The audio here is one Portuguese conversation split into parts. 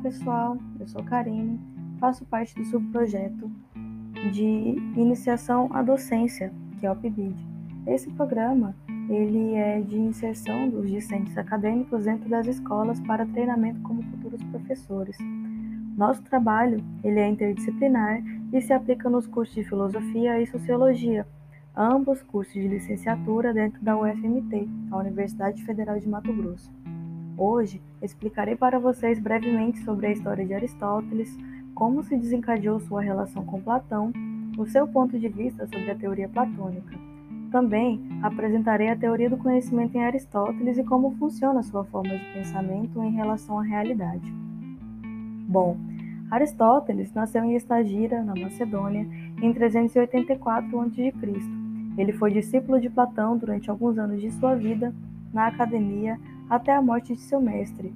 pessoal, eu sou Karine, faço parte do subprojeto de iniciação à docência, que é o PIBID. Esse programa ele é de inserção dos discentes acadêmicos dentro das escolas para treinamento como futuros professores. Nosso trabalho ele é interdisciplinar e se aplica nos cursos de filosofia e sociologia, ambos cursos de licenciatura dentro da UFMT, a Universidade Federal de Mato Grosso. Hoje explicarei para vocês brevemente sobre a história de Aristóteles, como se desencadeou sua relação com Platão, o seu ponto de vista sobre a teoria platônica. Também apresentarei a teoria do conhecimento em Aristóteles e como funciona sua forma de pensamento em relação à realidade. Bom, Aristóteles nasceu em Estagira, na Macedônia, em 384 a.C. Ele foi discípulo de Platão durante alguns anos de sua vida na academia até a morte de seu mestre.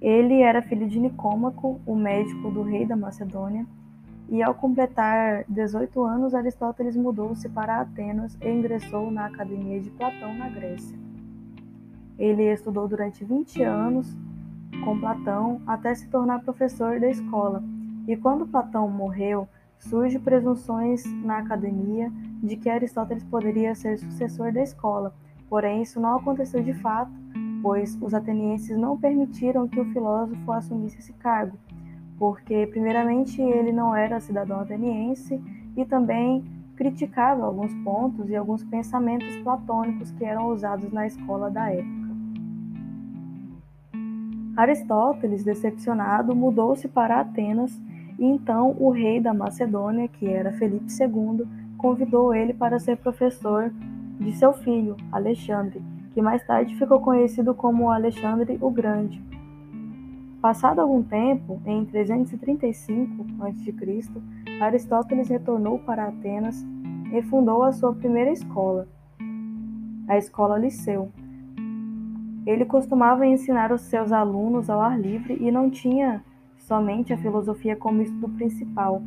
Ele era filho de Nicômaco, o médico do rei da Macedônia, e ao completar 18 anos, Aristóteles mudou-se para Atenas e ingressou na Academia de Platão, na Grécia. Ele estudou durante 20 anos com Platão até se tornar professor da escola, e quando Platão morreu, surgem presunções na academia de que Aristóteles poderia ser sucessor da escola, Porém, isso não aconteceu de fato, pois os atenienses não permitiram que o filósofo assumisse esse cargo, porque, primeiramente, ele não era cidadão ateniense e também criticava alguns pontos e alguns pensamentos platônicos que eram usados na escola da época. Aristóteles, decepcionado, mudou-se para Atenas e então o rei da Macedônia, que era Felipe II, convidou ele para ser professor de seu filho, Alexandre, que mais tarde ficou conhecido como Alexandre o Grande. Passado algum tempo, em 335 a.C., Aristóteles retornou para Atenas e fundou a sua primeira escola, a Escola Liceu. Ele costumava ensinar os seus alunos ao ar livre e não tinha somente a filosofia como estudo principal,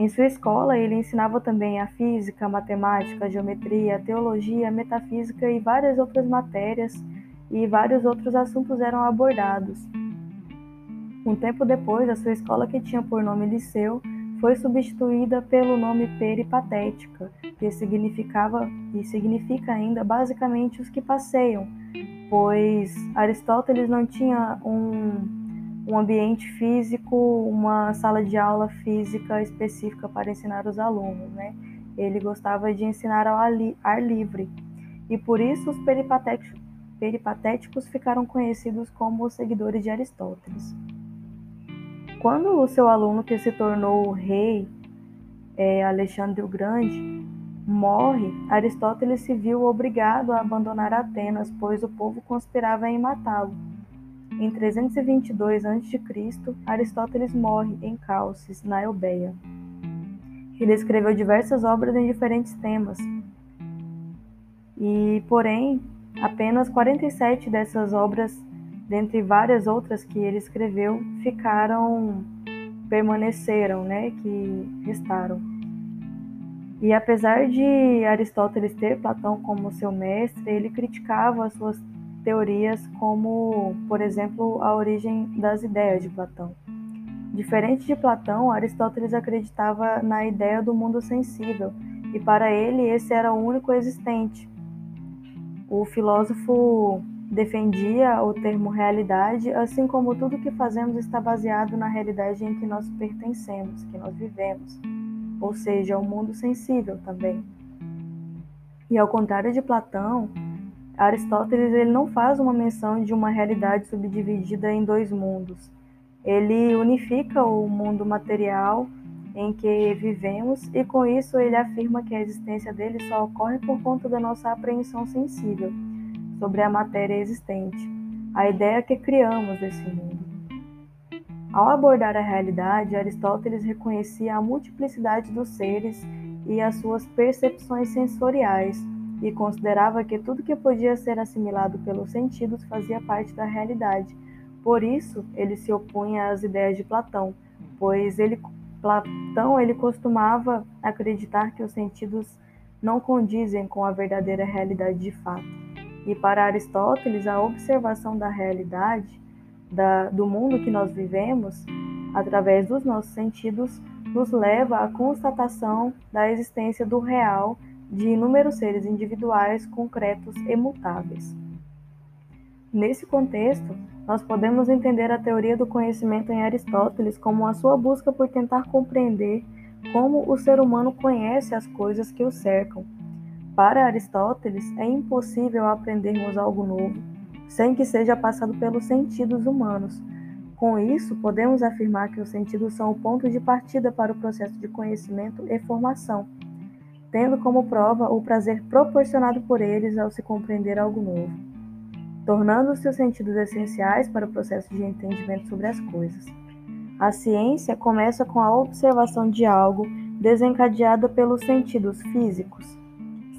em sua escola, ele ensinava também a física, matemática, geometria, teologia, metafísica e várias outras matérias, e vários outros assuntos eram abordados. Um tempo depois, a sua escola, que tinha por nome Liceu, foi substituída pelo nome Peripatética, que significava e significa ainda basicamente os que passeiam, pois Aristóteles não tinha um um ambiente físico, uma sala de aula física específica para ensinar os alunos, né? Ele gostava de ensinar ao ar livre e por isso os peripatéticos, ficaram conhecidos como os seguidores de Aristóteles. Quando o seu aluno que se tornou o rei, é, Alexandre o Grande, morre, Aristóteles se viu obrigado a abandonar Atenas, pois o povo conspirava em matá-lo. Em 322 a.C., Aristóteles morre em Calcis, na Eubeia. Ele escreveu diversas obras em diferentes temas. E, porém, apenas 47 dessas obras, dentre várias outras que ele escreveu, ficaram permaneceram, né, que restaram. E apesar de Aristóteles ter Platão como seu mestre, ele criticava as suas teorias como, por exemplo, a origem das ideias de Platão. Diferente de Platão, Aristóteles acreditava na ideia do mundo sensível, e para ele esse era o único existente. O filósofo defendia o termo realidade, assim como tudo que fazemos está baseado na realidade em que nós pertencemos, que nós vivemos, ou seja, o mundo sensível também. E ao contrário de Platão, Aristóteles ele não faz uma menção de uma realidade subdividida em dois mundos. Ele unifica o mundo material em que vivemos e com isso ele afirma que a existência dele só ocorre por conta da nossa apreensão sensível sobre a matéria existente, a ideia que criamos desse mundo. Ao abordar a realidade, Aristóteles reconhecia a multiplicidade dos seres e as suas percepções sensoriais, e considerava que tudo que podia ser assimilado pelos sentidos fazia parte da realidade. Por isso, ele se opunha às ideias de Platão, pois ele, Platão ele costumava acreditar que os sentidos não condizem com a verdadeira realidade de fato. E para Aristóteles, a observação da realidade da, do mundo que nós vivemos, através dos nossos sentidos, nos leva à constatação da existência do real de inúmeros seres individuais, concretos e mutáveis. Nesse contexto, nós podemos entender a teoria do conhecimento em Aristóteles como a sua busca por tentar compreender como o ser humano conhece as coisas que o cercam. Para Aristóteles, é impossível aprendermos algo novo sem que seja passado pelos sentidos humanos. Com isso, podemos afirmar que os sentidos são o ponto de partida para o processo de conhecimento e formação, tendo como prova o prazer proporcionado por eles ao se compreender algo novo, tornando-se os sentidos essenciais para o processo de entendimento sobre as coisas. A ciência começa com a observação de algo desencadeada pelos sentidos físicos.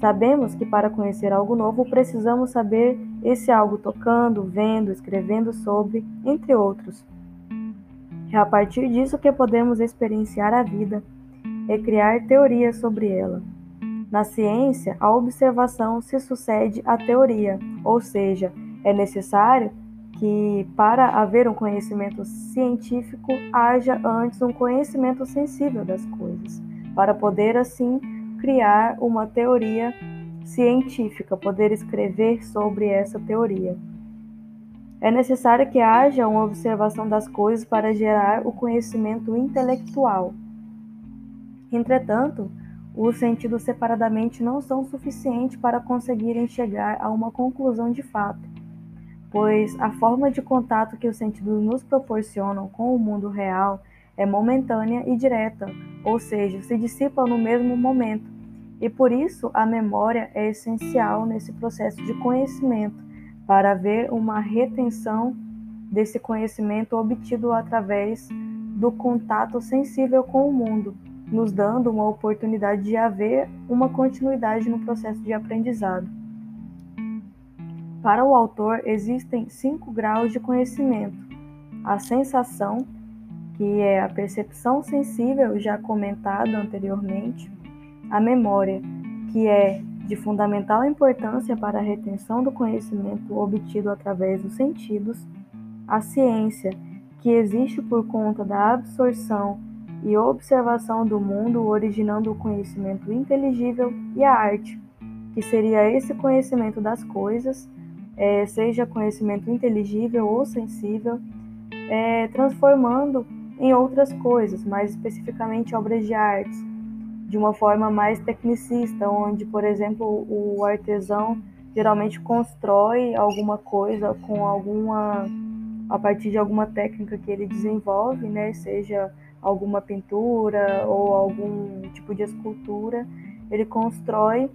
Sabemos que para conhecer algo novo precisamos saber esse algo tocando, vendo, escrevendo sobre, entre outros. É a partir disso que podemos experienciar a vida e criar teorias sobre ela. Na ciência, a observação se sucede à teoria, ou seja, é necessário que, para haver um conhecimento científico, haja antes um conhecimento sensível das coisas, para poder assim criar uma teoria científica, poder escrever sobre essa teoria. É necessário que haja uma observação das coisas para gerar o conhecimento intelectual. Entretanto, os sentidos separadamente não são suficientes para conseguirem chegar a uma conclusão de fato, pois a forma de contato que os sentidos nos proporcionam com o mundo real é momentânea e direta, ou seja, se dissipa no mesmo momento. E por isso a memória é essencial nesse processo de conhecimento, para haver uma retenção desse conhecimento obtido através do contato sensível com o mundo, nos dando uma oportunidade de haver uma continuidade no processo de aprendizado. Para o autor, existem cinco graus de conhecimento: a sensação, que é a percepção sensível já comentada anteriormente, a memória, que é de fundamental importância para a retenção do conhecimento obtido através dos sentidos, a ciência, que existe por conta da absorção e observação do mundo, originando o conhecimento inteligível, e a arte, que seria esse conhecimento das coisas, é, seja conhecimento inteligível ou sensível, é, transformando em outras coisas, mais especificamente obras de artes, de uma forma mais tecnicista, onde, por exemplo, o artesão geralmente constrói alguma coisa com alguma a partir de alguma técnica que ele desenvolve, né, seja alguma pintura ou algum tipo de escultura, ele constrói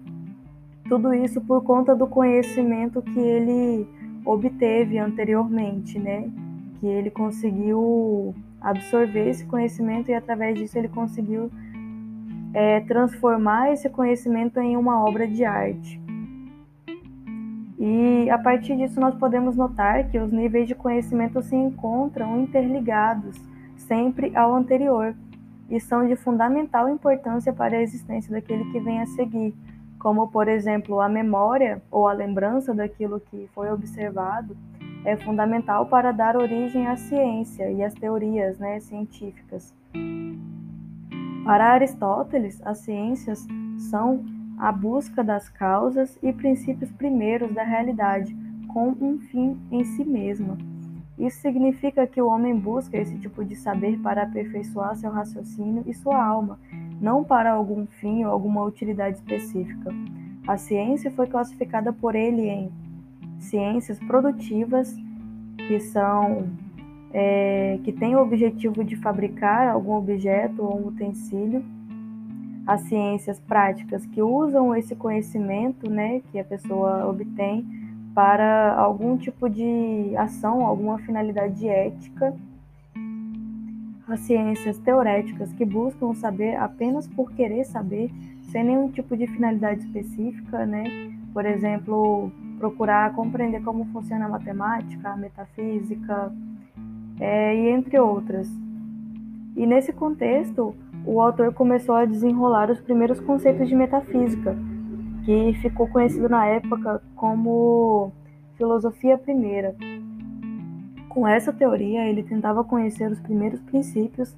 tudo isso por conta do conhecimento que ele obteve anteriormente, né? Que ele conseguiu absorver esse conhecimento e através disso ele conseguiu é, transformar esse conhecimento em uma obra de arte. E a partir disso nós podemos notar que os níveis de conhecimento se encontram interligados sempre ao anterior e são de fundamental importância para a existência daquele que vem a seguir, como por exemplo a memória ou a lembrança daquilo que foi observado é fundamental para dar origem à ciência e às teorias né, científicas. Para Aristóteles, as ciências são a busca das causas e princípios primeiros da realidade, com um fim em si mesma. Isso significa que o homem busca esse tipo de saber para aperfeiçoar seu raciocínio e sua alma, não para algum fim ou alguma utilidade específica. A ciência foi classificada por ele em ciências produtivas, que são é, que tem o objetivo de fabricar algum objeto ou um utensílio, as ciências práticas que usam esse conhecimento né, que a pessoa obtém para algum tipo de ação, alguma finalidade ética, as ciências teoréticas que buscam saber apenas por querer saber, sem nenhum tipo de finalidade específica, né? Por exemplo, procurar compreender como funciona a matemática, a metafísica, é, e entre outras. E nesse contexto, o autor começou a desenrolar os primeiros conceitos de metafísica, que ficou conhecido na época como filosofia primeira. Com essa teoria, ele tentava conhecer os primeiros princípios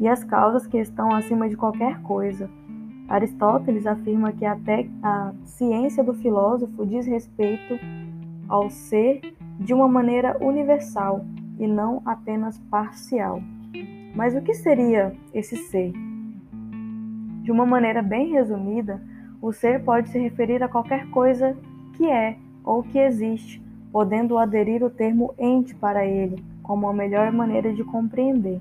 e as causas que estão acima de qualquer coisa. Aristóteles afirma que até a ciência do filósofo diz respeito ao ser de uma maneira universal e não apenas parcial. Mas o que seria esse ser? De uma maneira bem resumida, o ser pode se referir a qualquer coisa que é ou que existe, podendo aderir o termo ente para ele, como a melhor maneira de compreender.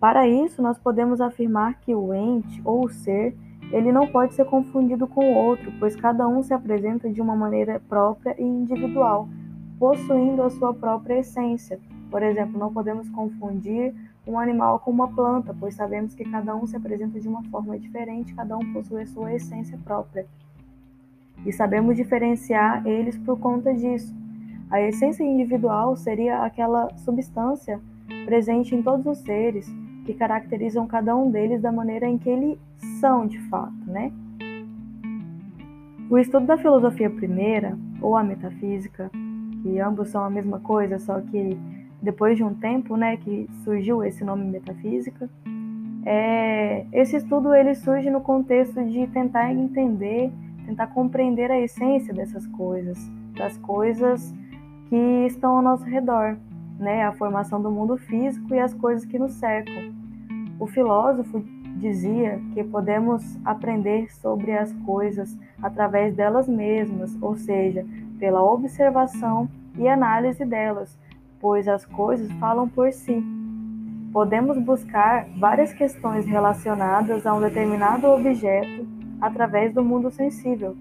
Para isso, nós podemos afirmar que o ente ou o ser, ele não pode ser confundido com o outro, pois cada um se apresenta de uma maneira própria e individual, possuindo a sua própria essência. Por exemplo, não podemos confundir um animal com uma planta, pois sabemos que cada um se apresenta de uma forma diferente, cada um possui a sua essência própria. E sabemos diferenciar eles por conta disso. A essência individual seria aquela substância presente em todos os seres, que caracterizam cada um deles da maneira em que eles são de fato, né? O estudo da filosofia primeira, ou a metafísica, que ambos são a mesma coisa, só que depois de um tempo, né, que surgiu esse nome metafísica, é, esse estudo ele surge no contexto de tentar entender, tentar compreender a essência dessas coisas, das coisas que estão ao nosso redor, né, a formação do mundo físico e as coisas que nos cercam. O filósofo dizia que podemos aprender sobre as coisas através delas mesmas, ou seja, pela observação e análise delas, pois as coisas falam por si. Podemos buscar várias questões relacionadas a um determinado objeto através do mundo sensível.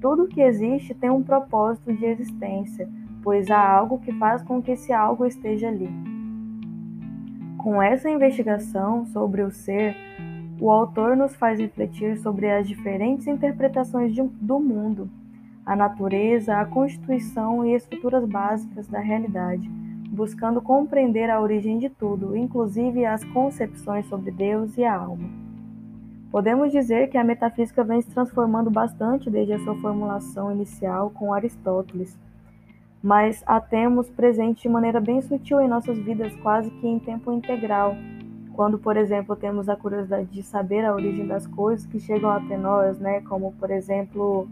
Tudo que existe tem um propósito de existência, pois há algo que faz com que esse algo esteja ali. Com essa investigação sobre o ser, o autor nos faz refletir sobre as diferentes interpretações de, do mundo, a natureza, a constituição e estruturas básicas da realidade, buscando compreender a origem de tudo, inclusive as concepções sobre Deus e a alma. Podemos dizer que a metafísica vem se transformando bastante desde a sua formulação inicial com Aristóteles mas a temos presente de maneira bem sutil em nossas vidas, quase que em tempo integral. Quando, por exemplo, temos a curiosidade de saber a origem das coisas que chegam até nós, né? Como, por exemplo,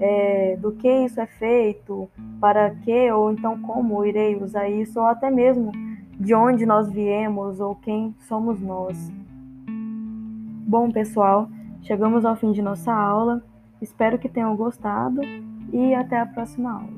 é, do que isso é feito, para que ou então como irei usar isso, ou até mesmo de onde nós viemos ou quem somos nós. Bom, pessoal, chegamos ao fim de nossa aula. Espero que tenham gostado e até a próxima aula.